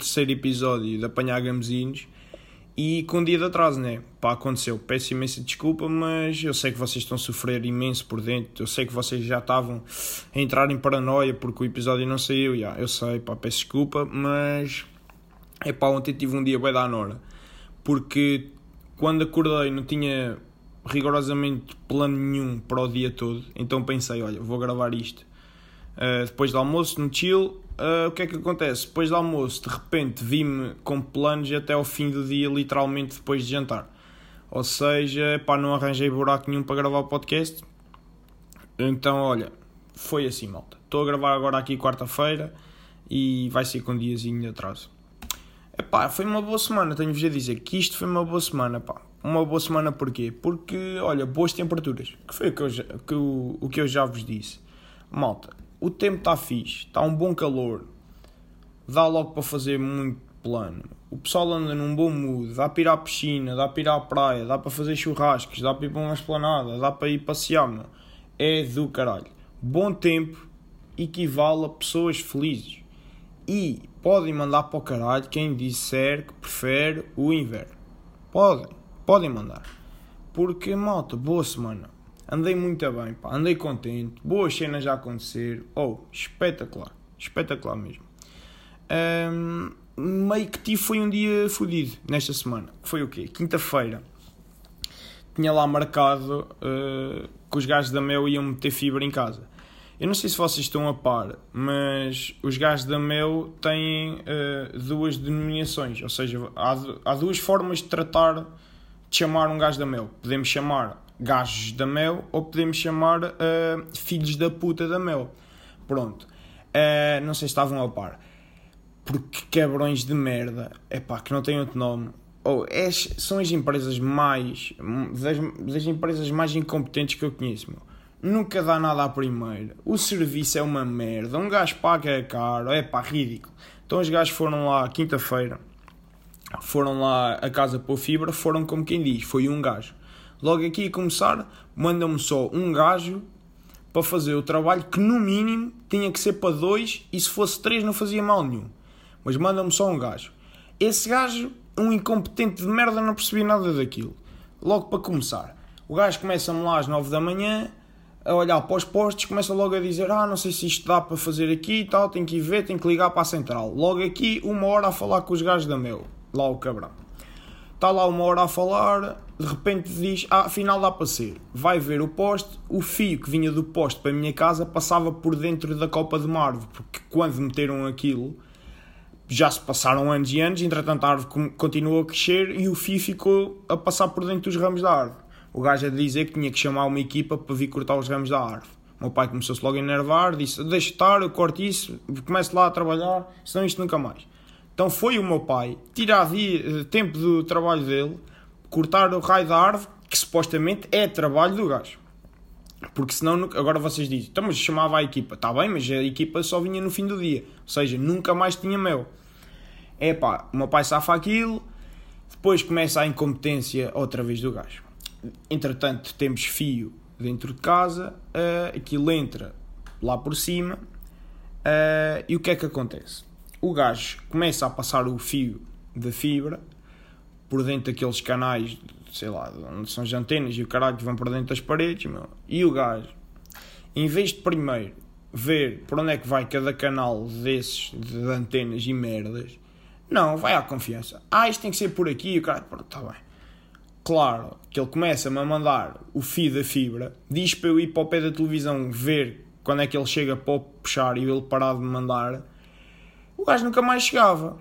23 episódio de Apanhar Gamezinhos e com um dia de atraso, né? Pá, aconteceu. Peço imensa desculpa, mas eu sei que vocês estão a sofrer imenso por dentro. Eu sei que vocês já estavam a entrar em paranoia porque o episódio não saiu. Já, eu sei, pá, peço desculpa, mas é pá, ontem tive um dia bem da Nora. Porque quando acordei não tinha rigorosamente plano nenhum para o dia todo. Então pensei, olha, vou gravar isto uh, depois do almoço, no chill. Uh, o que é que acontece? Depois do almoço, de repente, vi-me com planos até ao fim do dia, literalmente depois de jantar. Ou seja, pá, não arranjei buraco nenhum para gravar o podcast. Então, olha, foi assim, malta. Estou a gravar agora aqui quarta-feira e vai ser com um diazinho de atraso. Epá, foi uma boa semana, tenho-vos a dizer que isto foi uma boa semana, pá. Uma boa semana porquê? Porque, olha, boas temperaturas, que foi o que eu já, que o, o que eu já vos disse. Malta, o tempo está fixe, está um bom calor, dá logo para fazer muito plano. O pessoal anda num bom mood, dá para ir à piscina, dá para ir à praia, dá para fazer churrascos, dá para ir para uma esplanada, dá para ir passear, meu. É do caralho. Bom tempo equivale a pessoas felizes. E podem mandar para o caralho quem disser que prefere o inverno. Podem, podem mandar. Porque, malta, boa semana. Andei muito bem, pá. andei contente, boas cenas a acontecer. Oh, espetacular, espetacular mesmo. Um, meio que tive foi um dia fodido nesta semana. Foi o quê? Quinta-feira. Tinha lá marcado uh, que os gajos da Mel iam meter fibra em casa. Eu não sei se vocês estão a par, mas os gajos da Mel têm uh, duas denominações. Ou seja, há, há duas formas de tratar, de chamar um gajo da Mel. Podemos chamar gajos da Mel ou podemos chamar uh, filhos da puta da Mel. Pronto. Uh, não sei se estavam a par. Porque cabrões de merda. É pá, que não tem outro nome. Oh, é, são as empresas mais. Das, das, empresas mais incompetentes que eu conheço, meu. Nunca dá nada à primeira. O serviço é uma merda. Um gajo paga é caro. É pá, ridículo. Então os gajos foram lá quinta-feira. Foram lá a casa pôr fibra. Foram como quem diz. Foi um gajo. Logo aqui a começar, mandam-me só um gajo para fazer o trabalho que no mínimo tinha que ser para dois e se fosse três não fazia mal nenhum. Mas mandam-me só um gajo. Esse gajo, um incompetente de merda, não percebi nada daquilo. Logo para começar, o gajo começa-me lá às nove da manhã a olhar para os postos, começa logo a dizer: Ah, não sei se isto dá para fazer aqui e tal, tem que ir ver, tem que ligar para a central. Logo aqui, uma hora a falar com os gajos da meu, lá o cabrão. Está lá uma hora a falar, de repente diz, ah, afinal dá para ser. Vai ver o poste, o fio que vinha do poste para a minha casa passava por dentro da copa de uma árvore, porque quando meteram aquilo, já se passaram anos e anos, entretanto a árvore continuou a crescer e o fio ficou a passar por dentro dos ramos da árvore. O gajo a dizer que tinha que chamar uma equipa para vir cortar os ramos da árvore. O meu pai começou-se logo a enervar, disse, deixa estar, eu corto isso, começo lá a trabalhar, senão isto nunca mais. Então foi o meu pai tirar dia, tempo do trabalho dele cortar o raio da árvore, que supostamente é trabalho do gajo. Porque senão, agora vocês dizem, então, mas chamava a equipa. Está bem, mas a equipa só vinha no fim do dia. Ou seja, nunca mais tinha mel. É pá, o meu pai safa aquilo, depois começa a incompetência outra vez do gajo. Entretanto, temos fio dentro de casa, uh, aquilo entra lá por cima, uh, e o que é que acontece? O gajo começa a passar o fio da fibra por dentro daqueles canais, sei lá, onde são as antenas e o caralho que vão por dentro das paredes, meu. E o gajo, em vez de primeiro ver por onde é que vai cada canal desses de antenas e merdas, não, vai à confiança. Ah, isto tem que ser por aqui, o caralho, está bem. Claro que ele começa-me a mandar o fio da fibra, diz para eu ir para o pé da televisão ver quando é que ele chega para puxar e ele parar de mandar. O gajo nunca mais chegava.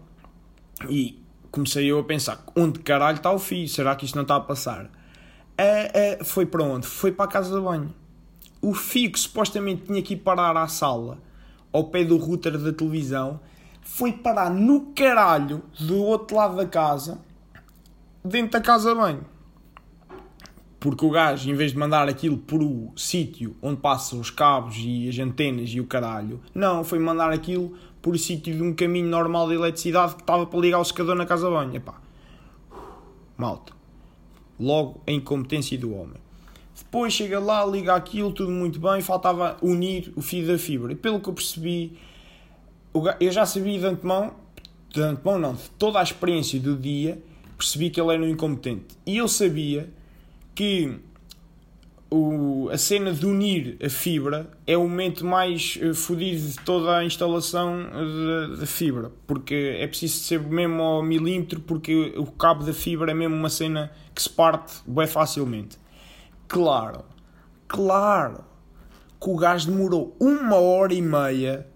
E comecei eu a pensar, onde caralho está o fio? Será que isto não está a passar? É, é, foi para onde? Foi para a casa de banho. O fio que supostamente tinha que ir parar à sala, ao pé do router da televisão, foi parar no caralho do outro lado da casa, dentro da casa de banho. Porque o gajo, em vez de mandar aquilo por o sítio onde passam os cabos e as antenas e o caralho, não, foi mandar aquilo por sítio de um caminho normal de eletricidade que estava para ligar o secador na casa de banho. Epá. Malta. Logo a incompetência do homem. Depois chega lá, liga aquilo, tudo muito bem, faltava unir o fio da fibra. E pelo que eu percebi, eu já sabia de antemão, de antemão não, de toda a experiência do dia, percebi que ele era um incompetente. E eu sabia que o, a cena de unir a fibra é o momento mais uh, fodido de toda a instalação da fibra, porque é preciso ser mesmo ao milímetro, porque o cabo da fibra é mesmo uma cena que se parte bem facilmente. Claro, claro que o gajo demorou uma hora e meia,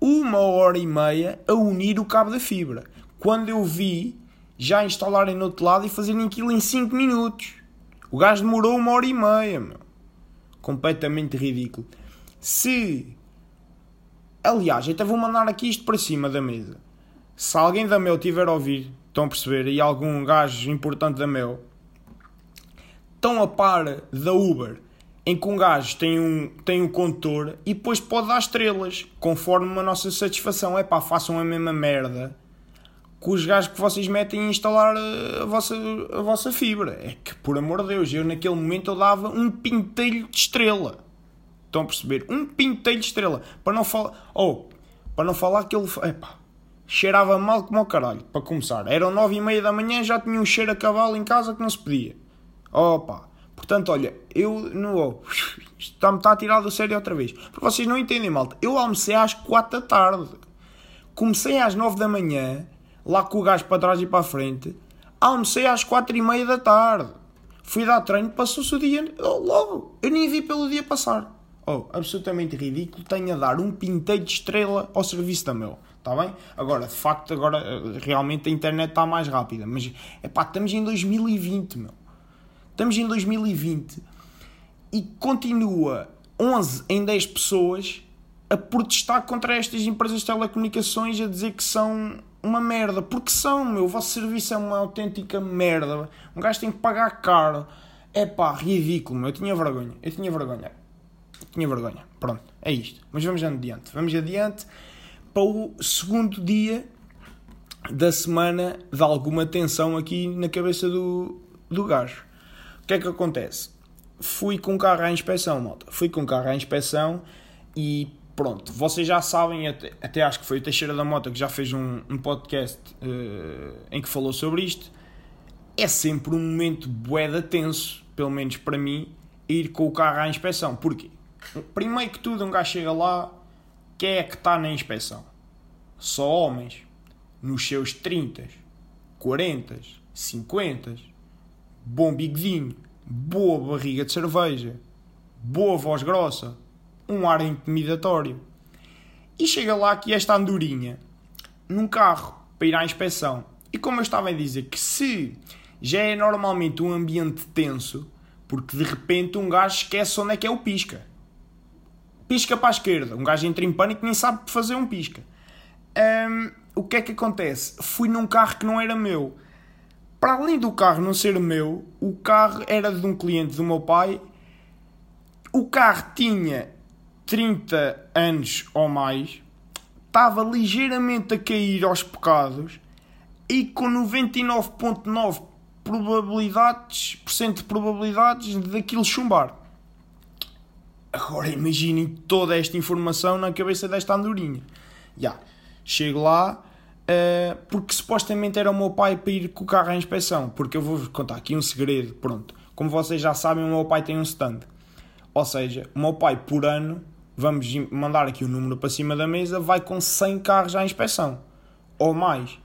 uma hora e meia a unir o cabo da fibra. Quando eu vi já instalarem no outro lado e fazerem aquilo em 5 minutos. O gajo demorou uma hora e meia, meu. Completamente ridículo. Se. Aliás, até vou mandar aqui isto para cima da mesa. Se alguém da Mel tiver a ouvir, estão a perceber, e algum gajo importante da Mel, estão a par da Uber, em que um gajo tem um, tem um condutor e depois pode dar estrelas, conforme a nossa satisfação. É pá, façam a mesma merda com os gajos que vocês metem a instalar a vossa, a vossa fibra. É que, por amor de Deus, eu naquele momento eu dava um pintelho de estrela. Estão a perceber? Um pintelho de estrela. Para não falar... Oh, para não falar que ele... Epá, cheirava mal como o caralho, para começar. Eram nove e meia da manhã, já tinha um cheiro a cavalo em casa que não se podia. Opa! Portanto, olha, eu não... Está-me está a tirar do sério outra vez. Porque vocês não entendem, malta. Eu almocei às quatro da tarde. Comecei às nove da manhã lá com o gajo para trás e para a frente. Almocei às quatro e meia da tarde. Fui dar treino, passou-se o dia oh, logo. Eu nem vi pelo dia passar. Oh, absolutamente ridículo. Tenho a dar um pinteiro de estrela ao serviço da meu. Está bem? Agora, de facto, agora eh, realmente a internet está mais rápida. Mas, é pá, estamos em 2020, meu. Estamos em 2020 e continua 11 em 10 pessoas a protestar contra estas empresas de telecomunicações a dizer que são uma merda, porque são, meu, o vosso serviço é uma autêntica merda. Um gajo tem que pagar caro. É pá, ridículo, meu. Eu tinha vergonha. Eu tinha vergonha. Eu tinha vergonha. Pronto, é isto. Mas vamos adiante. Vamos adiante para o segundo dia da semana de alguma tensão aqui na cabeça do, do gajo. O que é que acontece? Fui com o carro à inspeção, malta. Fui com o carro à inspeção e pronto, vocês já sabem, até, até, acho que foi o Teixeira da Mota que já fez um, um podcast uh, em que falou sobre isto. É sempre um momento boeda tenso, pelo menos para mim, ir com o carro à inspeção. Porquê? Primeiro que tudo, um gajo chega lá, quem é que está na inspeção? Só homens, nos seus 30, 40, 50, bom bigodinho, boa barriga de cerveja, boa voz grossa, um ar intimidatório. E chega lá que esta andorinha, num carro, para ir à inspeção. E como eu estava a dizer, que se já é normalmente um ambiente tenso, porque de repente um gajo esquece onde é que é o pisca. Pisca para a esquerda. Um gajo entra em pânico e nem sabe fazer um pisca. O que é que acontece? Fui num carro que não era meu. Para além do carro não ser meu, o carro era de um cliente do meu pai. O carro tinha 30 anos ou mais, estava ligeiramente a cair aos pecados e com 99,9 probabilidades, por cento de probabilidades daquilo chumbar. Agora imaginem toda esta informação na cabeça desta andorinha. Já, yeah. chego lá uh, porque supostamente era o meu pai para ir com o carro à inspeção. Porque eu vou-vos contar aqui um segredo. Pronto, como vocês já sabem, o meu pai tem um stand. Ou seja, o meu pai por ano vamos mandar aqui o número para cima da mesa, vai com 100 carros à inspeção. Ou mais.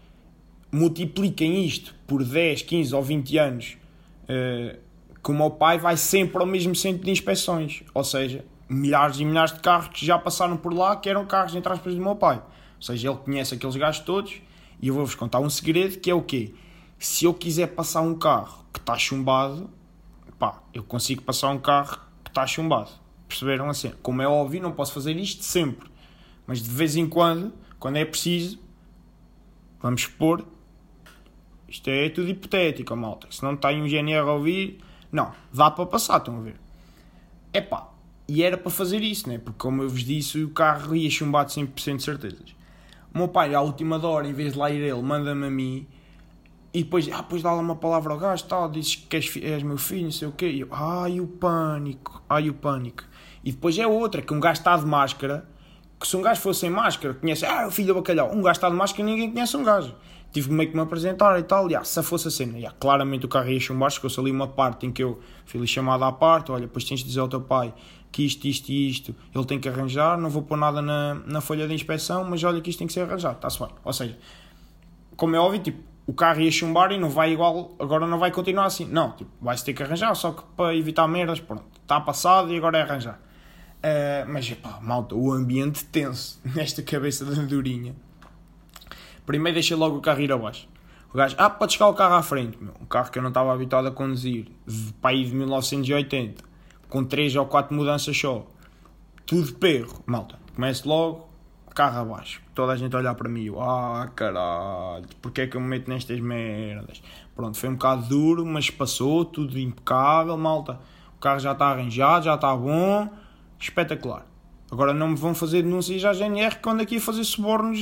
Multipliquem isto por 10, 15 ou 20 anos. Uh, que o meu pai vai sempre ao mesmo centro de inspeções. Ou seja, milhares e milhares de carros que já passaram por lá, que eram carros, entre aspas, do meu pai. Ou seja, ele conhece aqueles gajos todos. E eu vou-vos contar um segredo, que é o quê? Se eu quiser passar um carro que está chumbado, pá, eu consigo passar um carro que está chumbado Perceberam assim? Como é óbvio, não posso fazer isto sempre. Mas de vez em quando, quando é preciso, vamos expor. Isto é tudo hipotético, malta. Se não está um GNR a ouvir, não, dá para passar, estão a ver? É pá, e era para fazer isso, né? Porque, como eu vos disse, o carro ia chumbar de 100% de certezas. O meu pai, à última hora, em vez de lá ir ele, manda-me a mim e depois, ah, depois dá lá uma palavra ao gajo, tal, dizes que és, és meu filho, não sei o quê. E eu, ai, o pânico, ai, o pânico. E depois é outra, que um gajo está de máscara, que se um gajo fosse sem máscara, conhece, ah, o filho do bacalhau, um gajo está de máscara ninguém conhece um gajo. Tive meio que me apresentar e tal, e, se fosse a cena, yeah, claramente o carro ia chumbar, chegou-se ali uma parte em que eu fui chamada à parte, olha, depois tens de dizer ao teu pai que isto, isto e isto, ele tem que arranjar, não vou pôr nada na, na folha de inspeção, mas olha que isto tem que ser arranjado, está-se bem. Ou seja, como é óbvio, tipo, o carro ia chumbar e não vai igual, agora não vai continuar assim. Não, tipo, vai-se ter que arranjar, só que para evitar merdas, pronto, está passado e agora é arranjar. Uh, mas, malta, o ambiente tenso nesta cabeça da andorinha. Primeiro deixei logo o carro ir abaixo. O gajo, ah, pode chegar o carro à frente, meu. Um carro que eu não estava habituado a conduzir, de país de 1980, com 3 ou 4 mudanças só. Tudo perro, malta. Começo logo, carro abaixo. Toda a gente olhar para mim, eu, ah, caralho, porque é que eu me meto nestas merdas? Pronto, foi um bocado duro, mas passou, tudo impecável, malta. O carro já está arranjado, já está bom espetacular. Agora não me vão fazer denúncias à GNR quando aqui a fazer subornos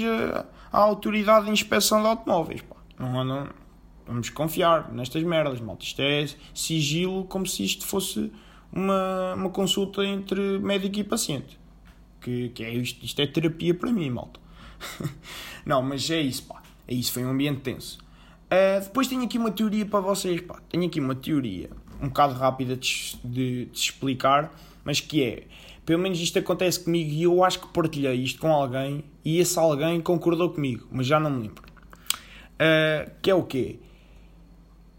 à autoridade de inspeção de automóveis. Pá. Não, não, vamos confiar nestas merdas, malta. Isto é sigilo como se isto fosse uma, uma consulta entre médico e paciente. Que, que é isto, isto é terapia para mim, malta. não, mas é isso, pá. É isso, foi um ambiente tenso. Uh, depois tenho aqui uma teoria para vocês, pá. Tenho aqui uma teoria um bocado rápida de, de, de explicar mas que é, pelo menos isto acontece comigo e eu acho que partilhei isto com alguém e esse alguém concordou comigo, mas já não me lembro. Uh, que é o quê?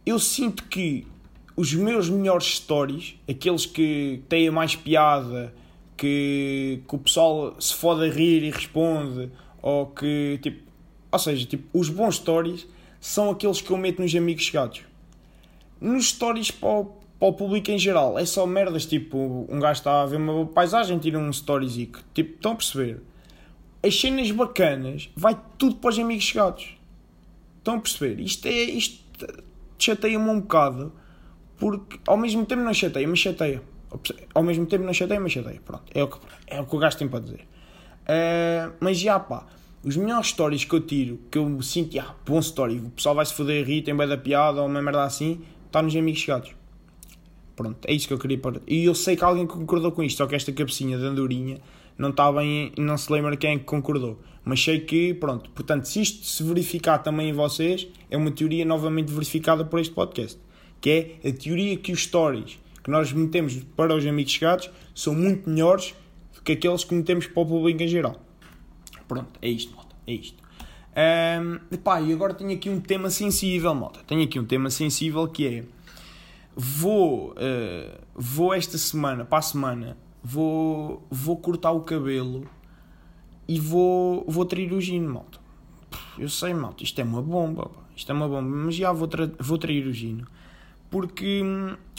Eu sinto que os meus melhores stories, aqueles que têm a mais piada, que, que o pessoal se fode a rir e responde, ou que, tipo, ou seja, tipo, os bons stories são aqueles que eu meto nos amigos chegados. Nos stories para o, para o público em geral. É só merdas, tipo, um gajo está a ver uma paisagem, tira um storyzico. Tipo, estão a perceber? As cenas bacanas, vai tudo para os amigos chegados. Estão a perceber? Isto é. Isto chateia-me um bocado, porque ao mesmo tempo não chateia, mas chateia. Ao mesmo tempo não chateia, mas chateia. Pronto, é o que, é o, que o gajo tem para dizer. Uh, mas já pá, os melhores stories que eu tiro, que eu sinto, ah, bom story, o pessoal vai se foder rir, tem bem da piada ou uma merda assim, está nos amigos chegados. Pronto, é isso que eu queria pôr. E eu sei que alguém concordou com isto, só que esta cabecinha de andorinha não está bem, não se lembra quem é concordou. Mas sei que, pronto, portanto, se isto se verificar também em vocês, é uma teoria novamente verificada por este podcast. Que é a teoria que os stories que nós metemos para os amigos chegados são muito melhores do que aqueles que metemos para o público em geral. Pronto, é isto, malta, é isto. Um, epá, e agora tenho aqui um tema sensível, malta. Tenho aqui um tema sensível que é vou, uh, vou esta semana, para a semana, vou, vou cortar o cabelo e vou, vou trair o gino, malta. Eu sei, malta, isto é uma bomba, pá. isto é uma bomba, mas já vou, tra vou trair o gino. Porque,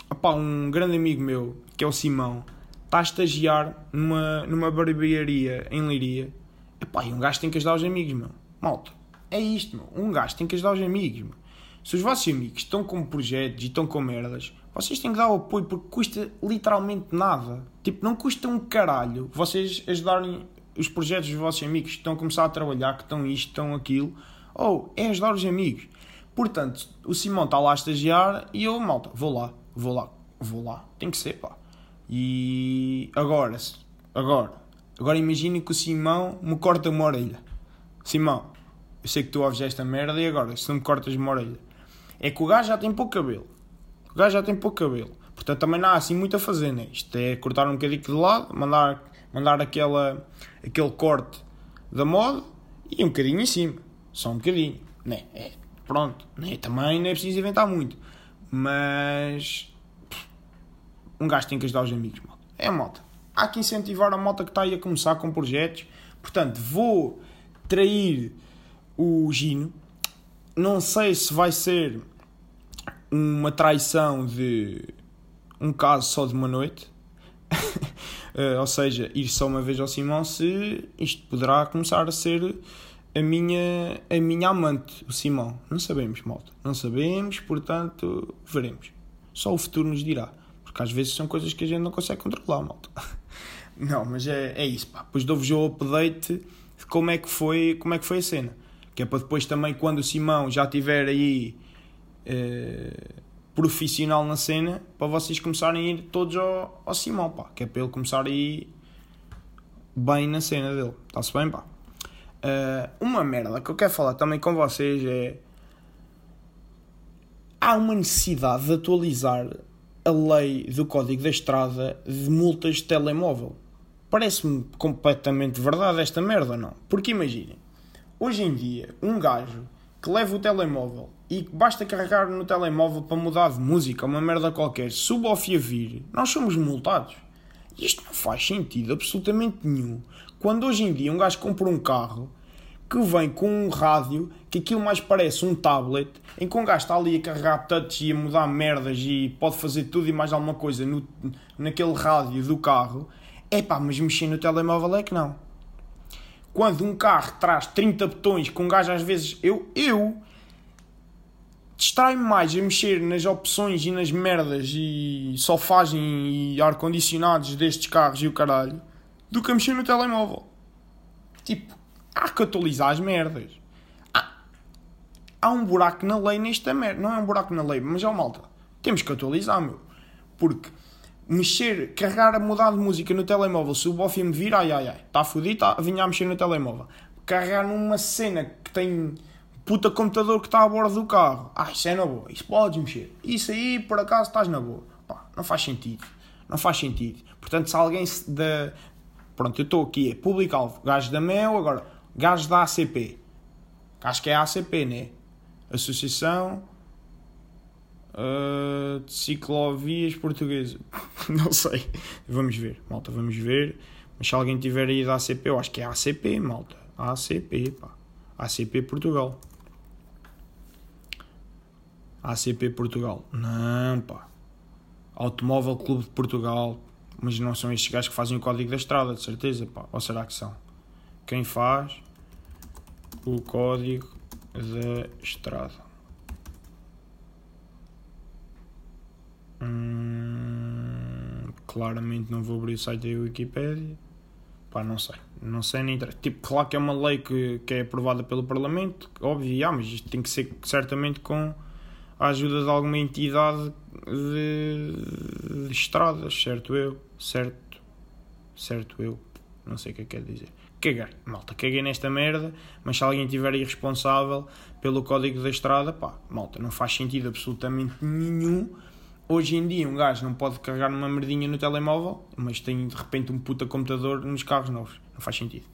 opá, um grande amigo meu, que é o Simão, está a estagiar numa, numa barbearia em Liria. Epá, e um gajo tem que ajudar os amigos, meu. Malta, é isto, meu. Um gajo tem que ajudar os amigos, meu. Se os vossos amigos estão com projetos e estão com merdas, vocês têm que dar o apoio porque custa literalmente nada. Tipo, não custa um caralho vocês ajudarem os projetos dos vossos amigos que estão a começar a trabalhar, que estão isto, estão aquilo. Ou é ajudar os amigos. Portanto, o Simão está lá a estagiar e eu, malta, vou lá, vou lá, vou lá. Tem que ser, pá. E agora, agora, agora imagine que o Simão me corta uma orelha. Simão, eu sei que tu ouves esta merda e agora, se não me cortas uma orelha, é que o gajo já tem pouco cabelo. O gajo já tem pouco cabelo. Portanto, também não há assim muito a fazer, né? Isto é cortar um bocadinho de lado, mandar, mandar aquela, aquele corte da moda e um bocadinho em cima. Só um bocadinho, né? É, pronto. Né? Também não é preciso inventar muito. Mas. Um gajo tem que ajudar os amigos, malta. É moto. Há que incentivar a moto que está aí a começar com projetos. Portanto, vou trair o Gino não sei se vai ser uma traição de um caso só de uma noite, uh, ou seja, ir só uma vez ao Simão, se isto poderá começar a ser a minha, a minha amante, o Simão. Não sabemos, malta. Não sabemos, portanto, veremos. Só o futuro nos dirá. Porque às vezes são coisas que a gente não consegue controlar, malta. Não, mas é, é isso, pá. Depois dou-vos o update de como é, que foi, como é que foi a cena. Que é para depois também, quando o Simão já estiver aí eh, profissional na cena, para vocês começarem a ir todos ao, ao Simão, pá. Que é para ele começar aí bem na cena dele. Está-se bem, pá. Uh, uma merda que eu quero falar também com vocês é. Há uma necessidade de atualizar a lei do Código da Estrada de multas de telemóvel. Parece-me completamente verdade esta merda, não? Porque imaginem, hoje em dia, um gajo que leva o telemóvel e que basta carregar no telemóvel para mudar de música, uma merda qualquer, suba ao vir, nós somos multados. E isto não faz sentido absolutamente nenhum. Quando hoje em dia um gajo compra um carro que vem com um rádio que aquilo mais parece um tablet, em que um gajo está ali a carregar touch e a mudar merdas e pode fazer tudo e mais alguma coisa no, naquele rádio do carro, é pá, mas mexer no telemóvel é que não. Quando um carro traz 30 botões, com um gajo às vezes, eu, eu distrai-me mais a mexer nas opções e nas merdas e sofagem e ar-condicionados destes carros e o caralho do que a mexer no telemóvel. Tipo, há que atualizar as merdas. Há, há um buraco na lei nesta merda. Não é um buraco na lei, mas é uma malta. Temos que atualizar, meu. Porque mexer, carregar a mudar de música no telemóvel, se o Bofi me vir, ai ai ai, está fodido, tá, vinha a mexer no telemóvel. Carregar numa cena que tem puta computador que está a bordo do carro, ah, isso é na boa, isso podes mexer. Isso aí, por acaso, estás na boa. Pá, não faz sentido. Não faz sentido. Portanto, se alguém da. Pronto, eu estou aqui, é público-alvo, gajo da MEL, agora, gajo da ACP. Acho que é a ACP, né? Associação uh, de Ciclovias Portuguesa. não sei. Vamos ver, malta, vamos ver. Mas se alguém tiver aí da ACP, eu acho que é ACP, malta. ACP, pá. ACP Portugal. ACP Portugal. Não, pá. Automóvel Clube de Portugal. Mas não são estes gajos que fazem o código da estrada, de certeza, pá. Ou será que são? Quem faz o código da estrada? Claramente não vou abrir o site da Wikipedia. Pá, não sei. Não sei nem. Tipo, claro que é uma lei que, que é aprovada pelo Parlamento, óbvio, ah, mas isto tem que ser certamente com a ajuda de alguma entidade de, de estradas, certo eu? Certo? Certo eu? Não sei o que é que quer dizer. Caguei, malta, caguei nesta merda, mas se alguém estiver irresponsável pelo código da estrada, pá, malta, não faz sentido absolutamente nenhum Hoje em dia um gajo não pode carregar uma merdinha no telemóvel, mas tem de repente um puta computador nos carros novos. Não faz sentido.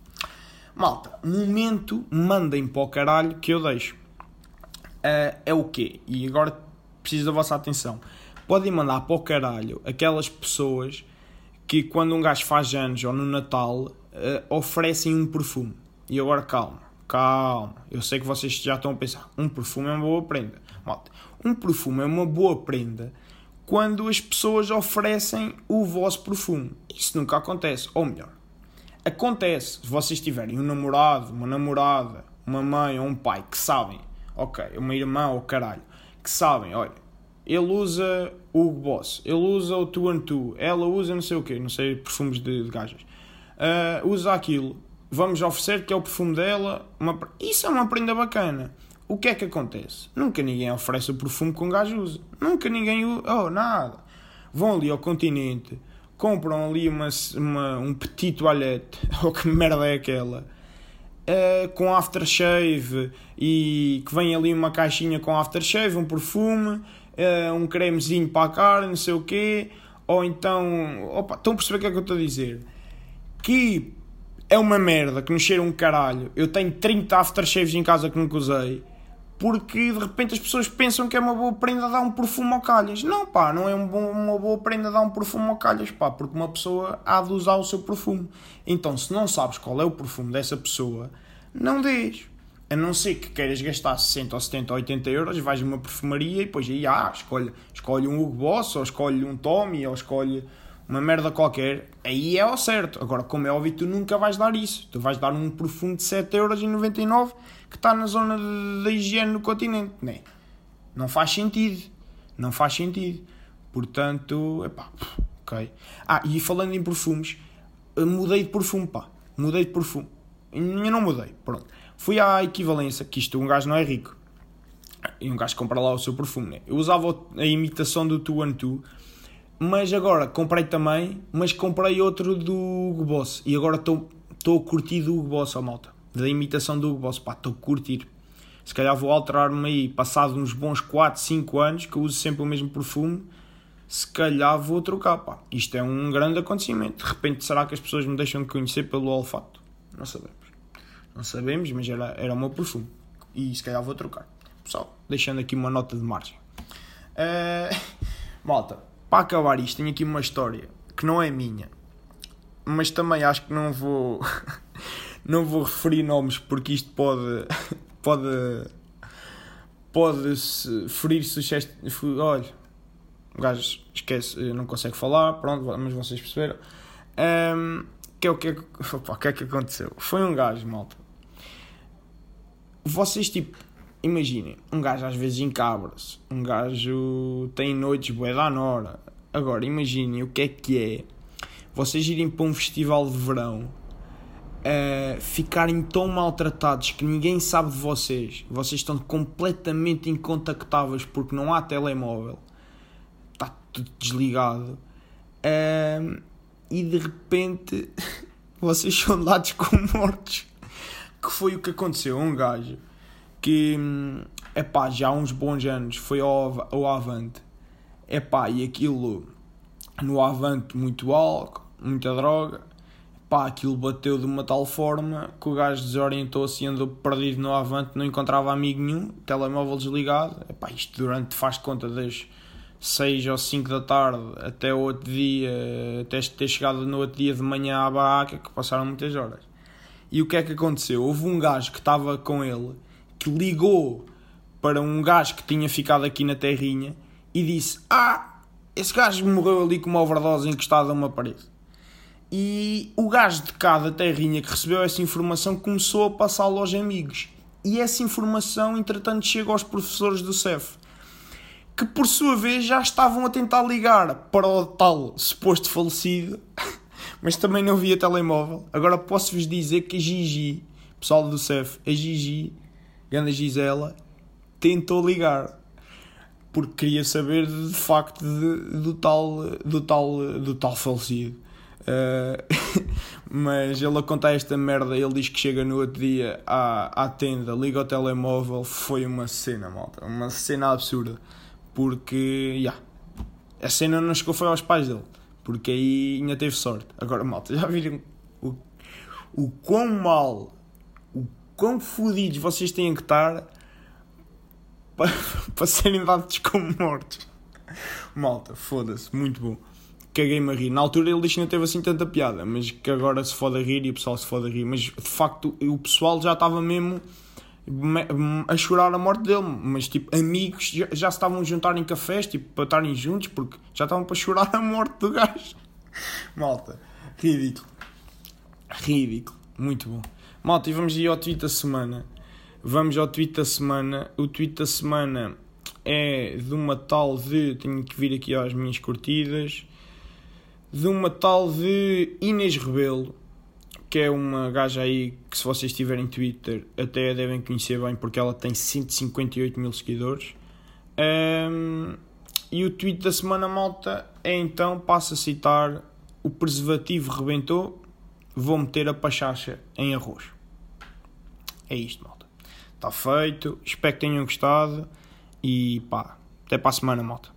Malta, momento, mandem para o caralho que eu deixo. Uh, é o quê? E agora preciso da vossa atenção. Podem mandar para o caralho aquelas pessoas que quando um gajo faz anos ou no Natal uh, oferecem um perfume. E agora calma, calma. Eu sei que vocês já estão a pensar, um perfume é uma boa prenda. Malta, um perfume é uma boa prenda quando as pessoas oferecem o vosso perfume. Isso nunca acontece. Ou melhor, acontece se vocês tiverem um namorado, uma namorada, uma mãe ou um pai que sabem, ok, uma irmã ou caralho, que sabem, olha, ele usa o Boss, ele usa o Two and Two, ela usa não sei o quê, não sei, perfumes de, de gajas. Uh, usa aquilo, vamos oferecer que é o perfume dela. Uma... Isso é uma prenda bacana o que é que acontece? Nunca ninguém oferece o perfume um gajo usa. Nunca ninguém usa. Oh, nada. Vão ali ao continente, compram ali uma, uma, um petit toilette, ou oh, que merda é aquela, uh, com aftershave, e que vem ali uma caixinha com aftershave, um perfume, uh, um cremezinho para a cara, não sei o quê, ou então. Opa, estão a perceber o que é que eu estou a dizer? Que é uma merda, que nos cheira um caralho. Eu tenho 30 aftershaves em casa que nunca usei porque de repente as pessoas pensam que é uma boa prenda dar um perfume ao calhas. Não, pá, não é um bom, uma boa prenda dar um perfume ao calhas, pá, porque uma pessoa há de usar o seu perfume. Então, se não sabes qual é o perfume dessa pessoa, não dês. A não ser que queiras gastar 60 ou 70 ou 80 euros, vais a uma perfumaria e depois aí, ah, escolhe, escolhe um Hugo Boss, ou escolhe um Tommy, ou escolhe uma merda qualquer. Aí é ao certo. Agora, como é óbvio, tu nunca vais dar isso. Tu vais dar um perfume de 7,99€ que está na zona da higiene no continente, né? Não faz sentido. Não faz sentido. Portanto, epá, ok. Ah, e falando em perfumes, mudei de perfume, pá. Mudei de perfume. Eu não mudei, pronto. Fui à equivalência, que isto um gajo não é rico. E um gajo compra lá o seu perfume, né? Eu usava a imitação do Two and Two, Mas agora comprei também, mas comprei outro do Hugo Boss. E agora estou a curtir do Hugo Boss, ó malta. Da imitação do Hugo Boss, pá, estou a curtir. Se calhar vou alterar-me aí, passado uns bons 4, 5 anos, que eu uso sempre o mesmo perfume, se calhar vou trocar, pá. Isto é um grande acontecimento. De repente, será que as pessoas me deixam de conhecer pelo olfato? Não sabemos. Não sabemos, mas era, era o meu perfume. E se calhar vou trocar. Pessoal, deixando aqui uma nota de margem. Uh, malta, para acabar isto, tenho aqui uma história que não é minha, mas também acho que não vou não vou referir nomes porque isto pode pode pode -se ferir sucesso. Olha, o gajo esquece, não consegue falar, pronto, mas vocês perceberam. Um, que é o que, é, opa, que é que aconteceu? Foi um gajo, malta. Vocês tipo imaginem, um gajo às vezes encabra-se, um gajo tem noites bué da nora. Agora, imaginem o que é que é vocês irem para um festival de verão, uh, ficarem tão maltratados que ninguém sabe de vocês, vocês estão completamente incontactáveis porque não há telemóvel, está tudo desligado, uh, e de repente vocês são dados como mortos. Que foi o que aconteceu a um gajo que, é pá, já há uns bons anos foi ao, ao Avante, é pá, e aquilo no Avante muito álcool, muita droga, pá, aquilo bateu de uma tal forma que o gajo desorientou-se e andou perdido no Avante, não encontrava amigo nenhum, telemóvel desligado, é pá, isto durante, faz conta das 6 ou 5 da tarde até o outro dia, até ter chegado no outro dia de manhã à barraca, que passaram muitas horas. E o que é que aconteceu? Houve um gajo que estava com ele que ligou para um gajo que tinha ficado aqui na terrinha e disse: Ah, esse gajo morreu ali com uma overdose encostado a uma parede. E o gajo de cá da terrinha que recebeu essa informação começou a passá-lo aos amigos. E essa informação, entretanto, chega aos professores do CEF, que por sua vez já estavam a tentar ligar para o tal suposto falecido, mas também não via telemóvel. Agora posso-vos dizer que a Gigi, pessoal do CEF, a Gigi Ganda Gisela, tentou ligar porque queria saber de facto de, do tal do tal do tal falecido. Uh, mas ele a contar esta merda ele diz que chega no outro dia à, à tenda liga o telemóvel foi uma cena malta uma cena absurda. Porque yeah, a cena não chegou foi aos pais dele porque aí ainda teve sorte. Agora malta já viram o, o quão mal quão fodidos vocês têm que estar para, para serem dados como mortos. Malta, foda-se, muito bom. Caguei-me a rir. Na altura ele disse que não teve assim tanta piada, mas que agora se fode a rir e o pessoal se fode a rir. Mas de facto o pessoal já estava mesmo a chorar a morte dele. Mas tipo, amigos já, já se estavam a juntar em cafés tipo, para estarem juntos porque já estavam para chorar a morte do gajo. Malta, ridículo. Ridículo, muito bom. Malta, e vamos ir ao tweet da semana. Vamos ao tweet da semana. O tweet da semana é de uma tal de. Tenho que vir aqui às minhas curtidas. De uma tal de Inês Rebelo, que é uma gaja aí que, se vocês tiverem Twitter, até devem conhecer bem, porque ela tem 158 mil seguidores. Um, e o tweet da semana, malta, é então, passo a citar: O preservativo rebentou, vou meter a pachacha em arroz. É isto, malta. Está feito. Espero que tenham gostado. E pá, até para a semana, malta.